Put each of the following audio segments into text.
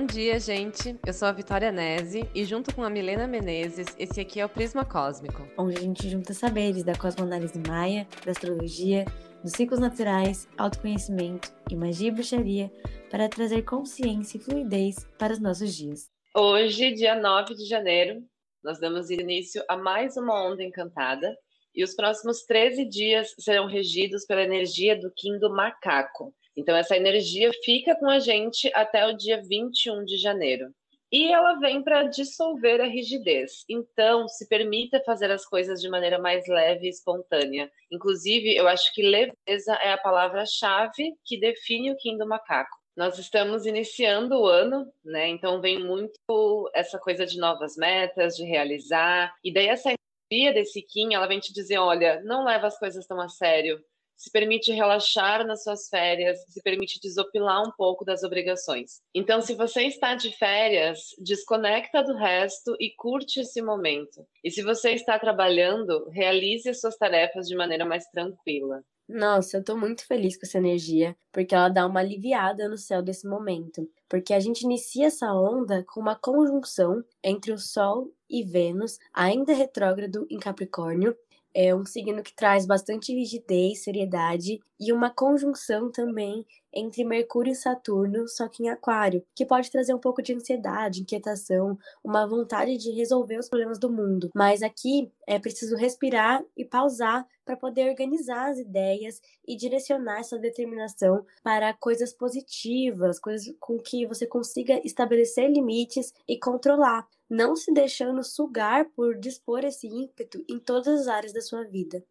Bom dia, gente. Eu sou a Vitória Nese e junto com a Milena Menezes, esse aqui é o Prisma Cósmico. Onde a gente junta saberes da cosmoanálise maia, da astrologia, dos ciclos naturais, autoconhecimento e magia e bruxaria para trazer consciência e fluidez para os nossos dias. Hoje, dia 9 de janeiro, nós damos início a mais uma onda encantada e os próximos 13 dias serão regidos pela energia do Kim do Macaco. Então, essa energia fica com a gente até o dia 21 de janeiro. E ela vem para dissolver a rigidez. Então, se permita fazer as coisas de maneira mais leve e espontânea. Inclusive, eu acho que leveza é a palavra-chave que define o Kim do Macaco. Nós estamos iniciando o ano, né? Então vem muito essa coisa de novas metas, de realizar. E daí essa energia desse Kim, ela vem te dizer, olha, não leva as coisas tão a sério se permite relaxar nas suas férias, se permite desopilar um pouco das obrigações. Então, se você está de férias, desconecta do resto e curte esse momento. E se você está trabalhando, realize as suas tarefas de maneira mais tranquila. Nossa, eu tô muito feliz com essa energia, porque ela dá uma aliviada no céu desse momento. Porque a gente inicia essa onda com uma conjunção entre o Sol e Vênus, ainda retrógrado em Capricórnio, é um signo que traz bastante rigidez, seriedade e uma conjunção também entre Mercúrio e Saturno, só que em Aquário, que pode trazer um pouco de ansiedade, inquietação, uma vontade de resolver os problemas do mundo. Mas aqui é preciso respirar e pausar para poder organizar as ideias e direcionar essa determinação para coisas positivas, coisas com que você consiga estabelecer limites e controlar, não se deixando sugar por dispor esse ímpeto em todas as áreas da sua vida.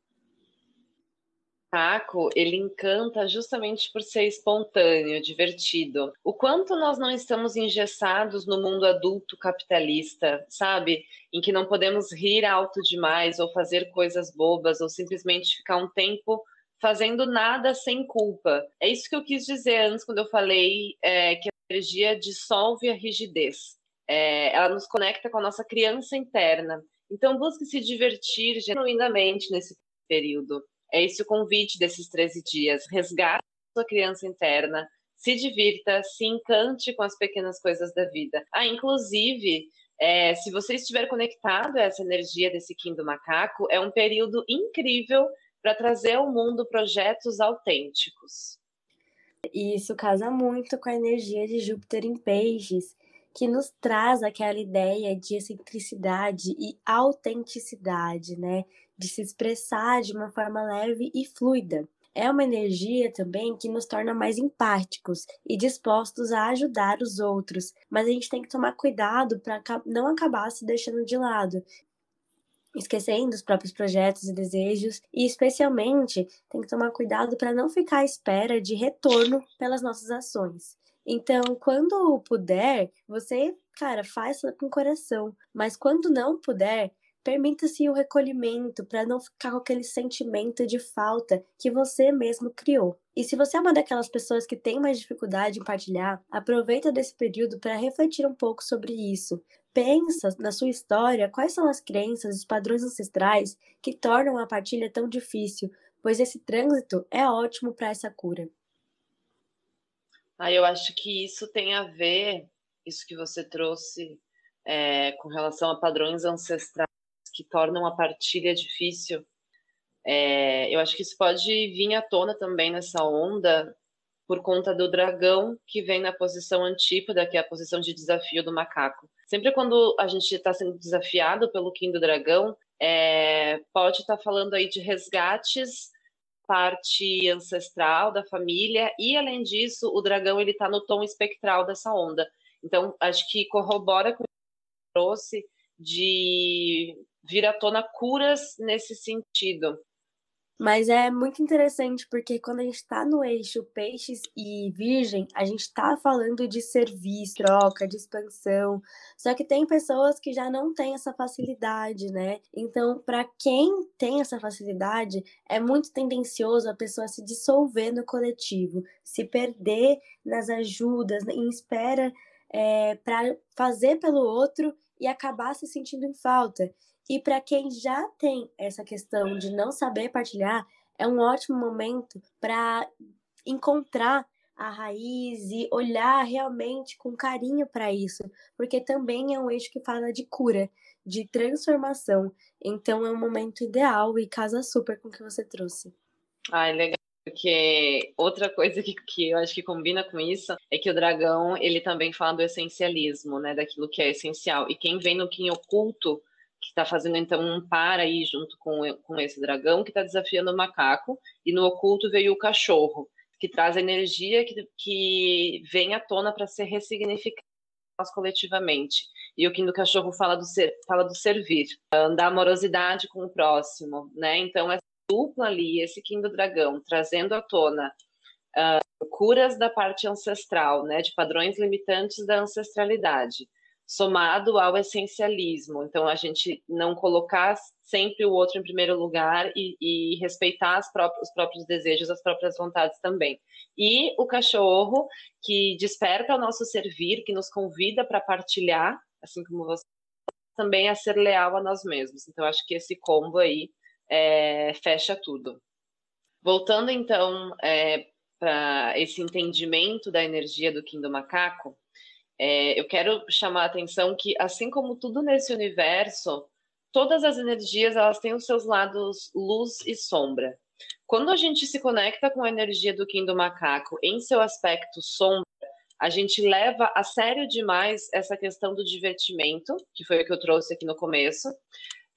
Taco, ele encanta justamente por ser espontâneo, divertido. O quanto nós não estamos engessados no mundo adulto capitalista, sabe? Em que não podemos rir alto demais ou fazer coisas bobas ou simplesmente ficar um tempo fazendo nada sem culpa. É isso que eu quis dizer antes quando eu falei é, que a energia dissolve a rigidez. É, ela nos conecta com a nossa criança interna. Então busque se divertir genuinamente nesse período. É esse o convite desses 13 dias. Resgate sua criança interna, se divirta, se encante com as pequenas coisas da vida. Ah, inclusive, é, se você estiver conectado a essa energia desse Kim do Macaco, é um período incrível para trazer ao mundo projetos autênticos. E isso casa muito com a energia de Júpiter em Peixes, que nos traz aquela ideia de excentricidade e autenticidade, né? De se expressar de uma forma leve e fluida. É uma energia também que nos torna mais empáticos e dispostos a ajudar os outros, mas a gente tem que tomar cuidado para não acabar se deixando de lado, esquecendo os próprios projetos e desejos, e especialmente tem que tomar cuidado para não ficar à espera de retorno pelas nossas ações. Então, quando puder, você, cara, faz com coração. Mas quando não puder, permita-se o recolhimento para não ficar com aquele sentimento de falta que você mesmo criou. E se você é uma daquelas pessoas que tem mais dificuldade em partilhar, aproveita desse período para refletir um pouco sobre isso. Pensa na sua história quais são as crenças, os padrões ancestrais que tornam a partilha tão difícil, pois esse trânsito é ótimo para essa cura. Ah, eu acho que isso tem a ver, isso que você trouxe é, com relação a padrões ancestrais que tornam a partilha difícil. É, eu acho que isso pode vir à tona também nessa onda por conta do dragão que vem na posição antípoda, que é a posição de desafio do macaco. Sempre quando a gente está sendo desafiado pelo Kim do dragão, é, pode estar tá falando aí de resgates parte ancestral da família e além disso o dragão ele está no tom espectral dessa onda. Então acho que corrobora com o que trouxe de vir à tona curas nesse sentido mas é muito interessante porque quando a gente está no eixo peixes e virgem, a gente está falando de serviço, troca, de expansão. Só que tem pessoas que já não têm essa facilidade, né? Então, para quem tem essa facilidade, é muito tendencioso a pessoa se dissolver no coletivo, se perder nas ajudas, em espera é, para fazer pelo outro e acabar se sentindo em falta. E para quem já tem essa questão de não saber partilhar, é um ótimo momento para encontrar a raiz e olhar realmente com carinho para isso, porque também é um eixo que fala de cura, de transformação. Então é um momento ideal e casa super com o que você trouxe. Ai, legal. Porque outra coisa que, que eu acho que combina com isso é que o dragão, ele também fala do essencialismo, né? Daquilo que é essencial. E quem vem no Kim oculto, que está fazendo então um par aí junto com, com esse dragão, que está desafiando o macaco, e no oculto veio o cachorro que traz energia que, que vem à tona para ser ressignificada coletivamente. E o Kim do Cachorro fala do, ser, fala do servir, da amorosidade com o próximo, né? Então, essa dupla ali, esse Kim do Dragão, trazendo à tona uh, curas da parte ancestral, né? De padrões limitantes da ancestralidade somado ao essencialismo. Então, a gente não colocar sempre o outro em primeiro lugar e, e respeitar próprias, os próprios desejos, as próprias vontades também. E o cachorro, que desperta o nosso servir, que nos convida para partilhar, assim como você, também a ser leal a nós mesmos. Então, acho que esse combo aí é, fecha tudo. Voltando, então, é, para esse entendimento da energia do Kim do Macaco, é, eu quero chamar a atenção que, assim como tudo nesse universo, todas as energias elas têm os seus lados luz e sombra. Quando a gente se conecta com a energia do Kim do Macaco em seu aspecto sombra, a gente leva a sério demais essa questão do divertimento, que foi o que eu trouxe aqui no começo,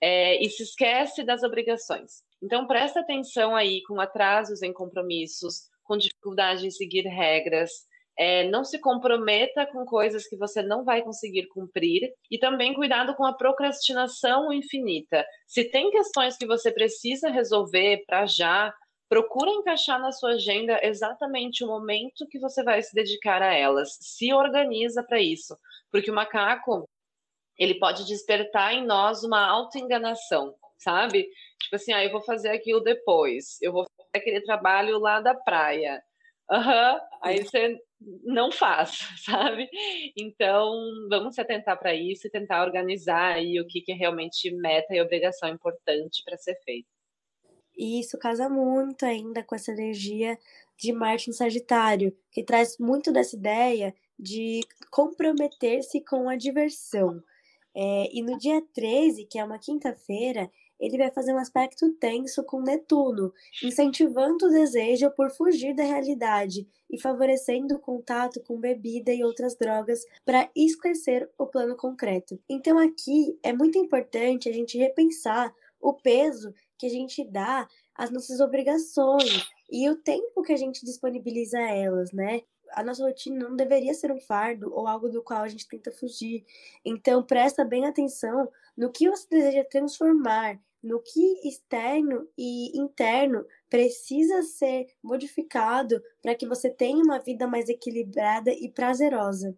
é, e se esquece das obrigações. Então, presta atenção aí com atrasos em compromissos, com dificuldade em seguir regras, é, não se comprometa com coisas que você não vai conseguir cumprir e também cuidado com a procrastinação infinita. Se tem questões que você precisa resolver para já, procura encaixar na sua agenda exatamente o momento que você vai se dedicar a elas. Se organiza para isso, porque o macaco ele pode despertar em nós uma autoenganação, sabe? Tipo assim, ah, eu vou fazer aquilo depois, eu vou fazer aquele trabalho lá da praia. Uhum. aí você não faz, sabe? Então, vamos se atentar para isso e tentar organizar aí o que, que é realmente meta e obrigação importante para ser feito. E isso casa muito ainda com essa energia de Marte em Sagitário, que traz muito dessa ideia de comprometer-se com a diversão. É, e no dia 13, que é uma quinta-feira, ele vai fazer um aspecto tenso com Netuno, incentivando o desejo por fugir da realidade e favorecendo o contato com bebida e outras drogas para esquecer o plano concreto. Então aqui é muito importante a gente repensar o peso que a gente dá às nossas obrigações e o tempo que a gente disponibiliza a elas, né? A nossa rotina não deveria ser um fardo ou algo do qual a gente tenta fugir. Então, presta bem atenção no que você deseja transformar no que externo e interno precisa ser modificado para que você tenha uma vida mais equilibrada e prazerosa.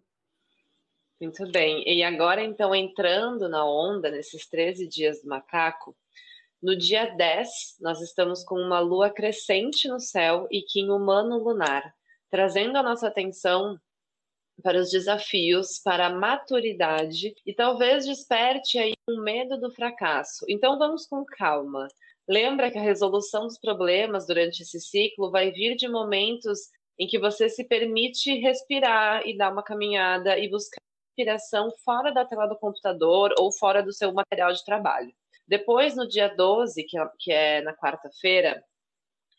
Muito bem. E agora, então, entrando na onda, nesses 13 dias do macaco, no dia 10, nós estamos com uma lua crescente no céu e Kim humano lunar, trazendo a nossa atenção para os desafios, para a maturidade e talvez desperte aí um medo do fracasso. Então vamos com calma. Lembra que a resolução dos problemas durante esse ciclo vai vir de momentos em que você se permite respirar e dar uma caminhada e buscar inspiração fora da tela do computador ou fora do seu material de trabalho. Depois, no dia 12, que é, que é na quarta-feira,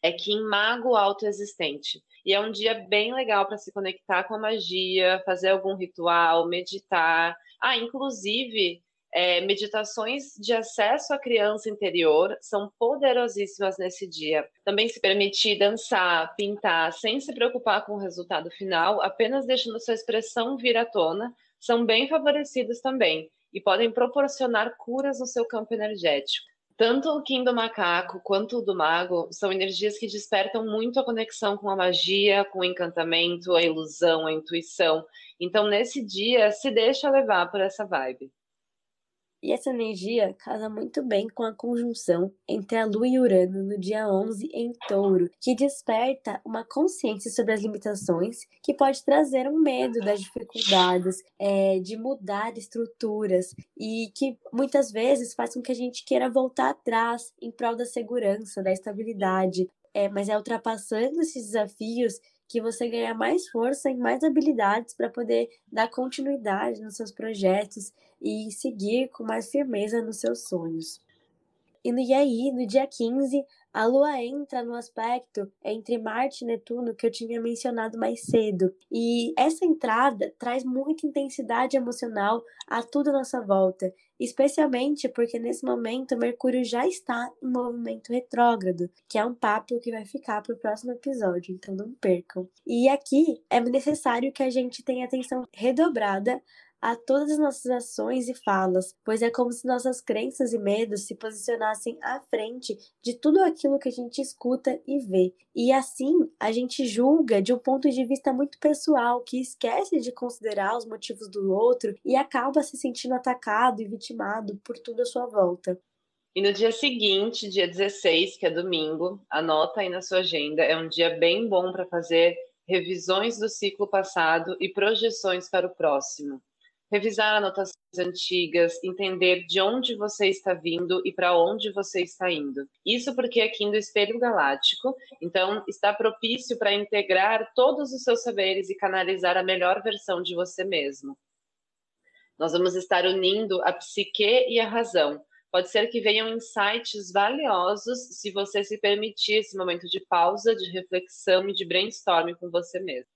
é que em Mago Autoexistente. E é um dia bem legal para se conectar com a magia, fazer algum ritual, meditar. Ah, inclusive, é, meditações de acesso à criança interior são poderosíssimas nesse dia. Também se permitir dançar, pintar, sem se preocupar com o resultado final, apenas deixando sua expressão vir à tona, são bem favorecidos também e podem proporcionar curas no seu campo energético. Tanto o Kim do macaco quanto o do mago são energias que despertam muito a conexão com a magia, com o encantamento, a ilusão, a intuição. Então, nesse dia, se deixa levar por essa vibe. E essa energia casa muito bem com a conjunção entre a Lua e Urano no dia 11 em Touro, que desperta uma consciência sobre as limitações, que pode trazer um medo das dificuldades, é, de mudar estruturas e que muitas vezes faz com que a gente queira voltar atrás em prol da segurança, da estabilidade. É, mas é ultrapassando esses desafios que você ganha mais força e mais habilidades para poder dar continuidade nos seus projetos e seguir com mais firmeza nos seus sonhos. E aí, no dia 15, a Lua entra no aspecto entre Marte e Netuno que eu tinha mencionado mais cedo. E essa entrada traz muita intensidade emocional a tudo à nossa volta, especialmente porque nesse momento Mercúrio já está em movimento retrógrado, que é um papo que vai ficar para o próximo episódio, então não percam. E aqui é necessário que a gente tenha atenção redobrada a todas as nossas ações e falas, pois é como se nossas crenças e medos se posicionassem à frente de tudo aquilo que a gente escuta e vê. E assim, a gente julga de um ponto de vista muito pessoal, que esquece de considerar os motivos do outro e acaba se sentindo atacado e vitimado por tudo à sua volta. E no dia seguinte, dia 16, que é domingo, anota aí na sua agenda, é um dia bem bom para fazer revisões do ciclo passado e projeções para o próximo revisar anotações antigas, entender de onde você está vindo e para onde você está indo. Isso porque aqui no espelho galáctico, então está propício para integrar todos os seus saberes e canalizar a melhor versão de você mesmo. Nós vamos estar unindo a psique e a razão. Pode ser que venham insights valiosos se você se permitir esse momento de pausa, de reflexão e de brainstorming com você mesmo.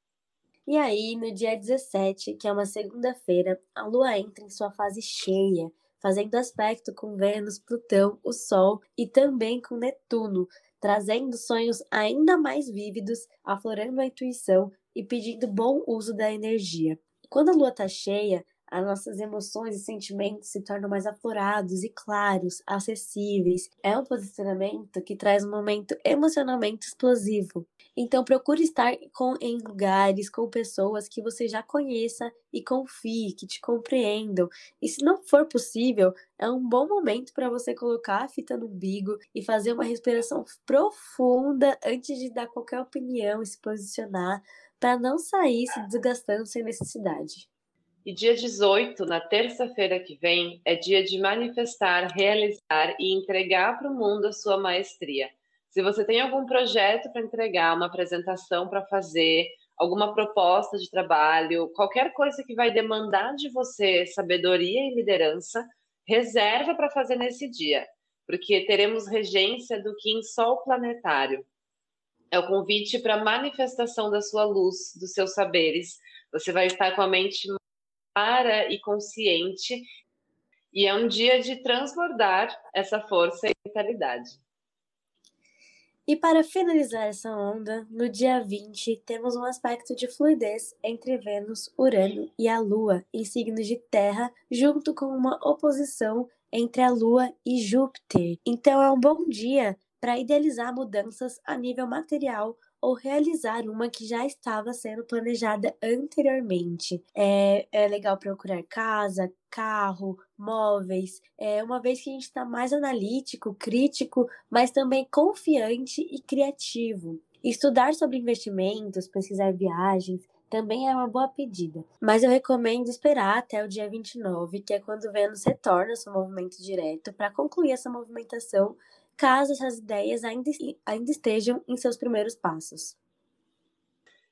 E aí, no dia 17, que é uma segunda-feira, a Lua entra em sua fase cheia, fazendo aspecto com Vênus, Plutão, o Sol e também com Netuno, trazendo sonhos ainda mais vívidos, aflorando a intuição e pedindo bom uso da energia. Quando a lua está cheia, as nossas emoções e sentimentos se tornam mais aflorados e claros, acessíveis. É um posicionamento que traz um momento emocionalmente explosivo. Então procure estar com, em lugares, com pessoas que você já conheça e confie, que te compreendam. E se não for possível, é um bom momento para você colocar a fita no umbigo e fazer uma respiração profunda antes de dar qualquer opinião e se posicionar, para não sair se desgastando sem necessidade. E dia 18, na terça-feira que vem, é dia de manifestar, realizar e entregar para o mundo a sua maestria. Se você tem algum projeto para entregar, uma apresentação para fazer, alguma proposta de trabalho, qualquer coisa que vai demandar de você sabedoria e liderança, reserva para fazer nesse dia, porque teremos regência do Kim Sol planetário. É o convite para manifestação da sua luz, dos seus saberes. Você vai estar com a mente clara e consciente, e é um dia de transbordar essa força e vitalidade. E para finalizar essa onda, no dia 20 temos um aspecto de fluidez entre Vênus, Urano e a Lua em signos de Terra, junto com uma oposição entre a Lua e Júpiter. Então é um bom dia para idealizar mudanças a nível material ou realizar uma que já estava sendo planejada anteriormente. É, é legal procurar casa, carro, móveis, é, uma vez que a gente está mais analítico, crítico, mas também confiante e criativo. Estudar sobre investimentos, pesquisar viagens, também é uma boa pedida. Mas eu recomendo esperar até o dia 29, que é quando Vênus retorna seu movimento direto, para concluir essa movimentação caso essas ideias ainda, ainda estejam em seus primeiros passos.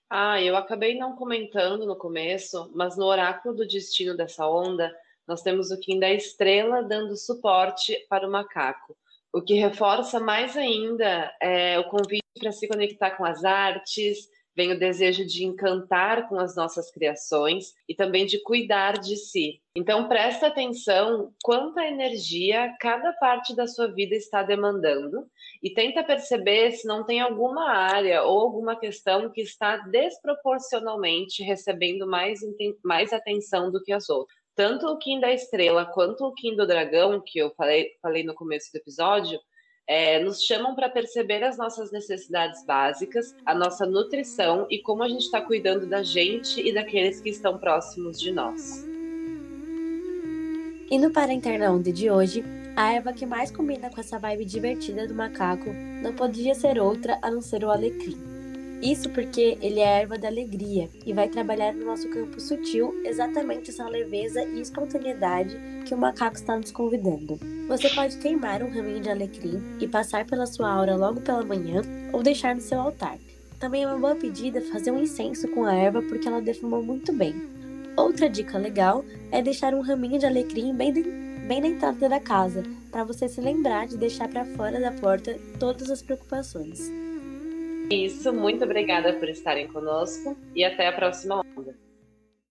Ah, eu acabei não comentando no começo, mas no oráculo do destino dessa onda, nós temos o Kim da estrela dando suporte para o macaco, o que reforça mais ainda é, o convite para se conectar com as artes, vem o desejo de encantar com as nossas criações e também de cuidar de si. Então presta atenção quanta energia cada parte da sua vida está demandando e tenta perceber se não tem alguma área ou alguma questão que está desproporcionalmente recebendo mais, mais atenção do que as outras. Tanto o Kim da Estrela quanto o Kim do Dragão, que eu falei, falei no começo do episódio, é, nos chamam para perceber as nossas necessidades básicas, a nossa nutrição e como a gente está cuidando da gente e daqueles que estão próximos de nós. E no Para Interna Onda de hoje, a erva que mais combina com essa vibe divertida do macaco não podia ser outra a não ser o alecrim. Isso porque ele é erva da alegria e vai trabalhar no nosso campo sutil exatamente essa leveza e espontaneidade que o macaco está nos convidando. Você pode queimar um raminho de alecrim e passar pela sua aura logo pela manhã ou deixar no seu altar. Também é uma boa pedida fazer um incenso com a erva porque ela defumou muito bem. Outra dica legal é deixar um raminho de alecrim bem, de, bem na entrada da casa, para você se lembrar de deixar para fora da porta todas as preocupações. Isso, muito obrigada por estarem conosco e até a próxima onda.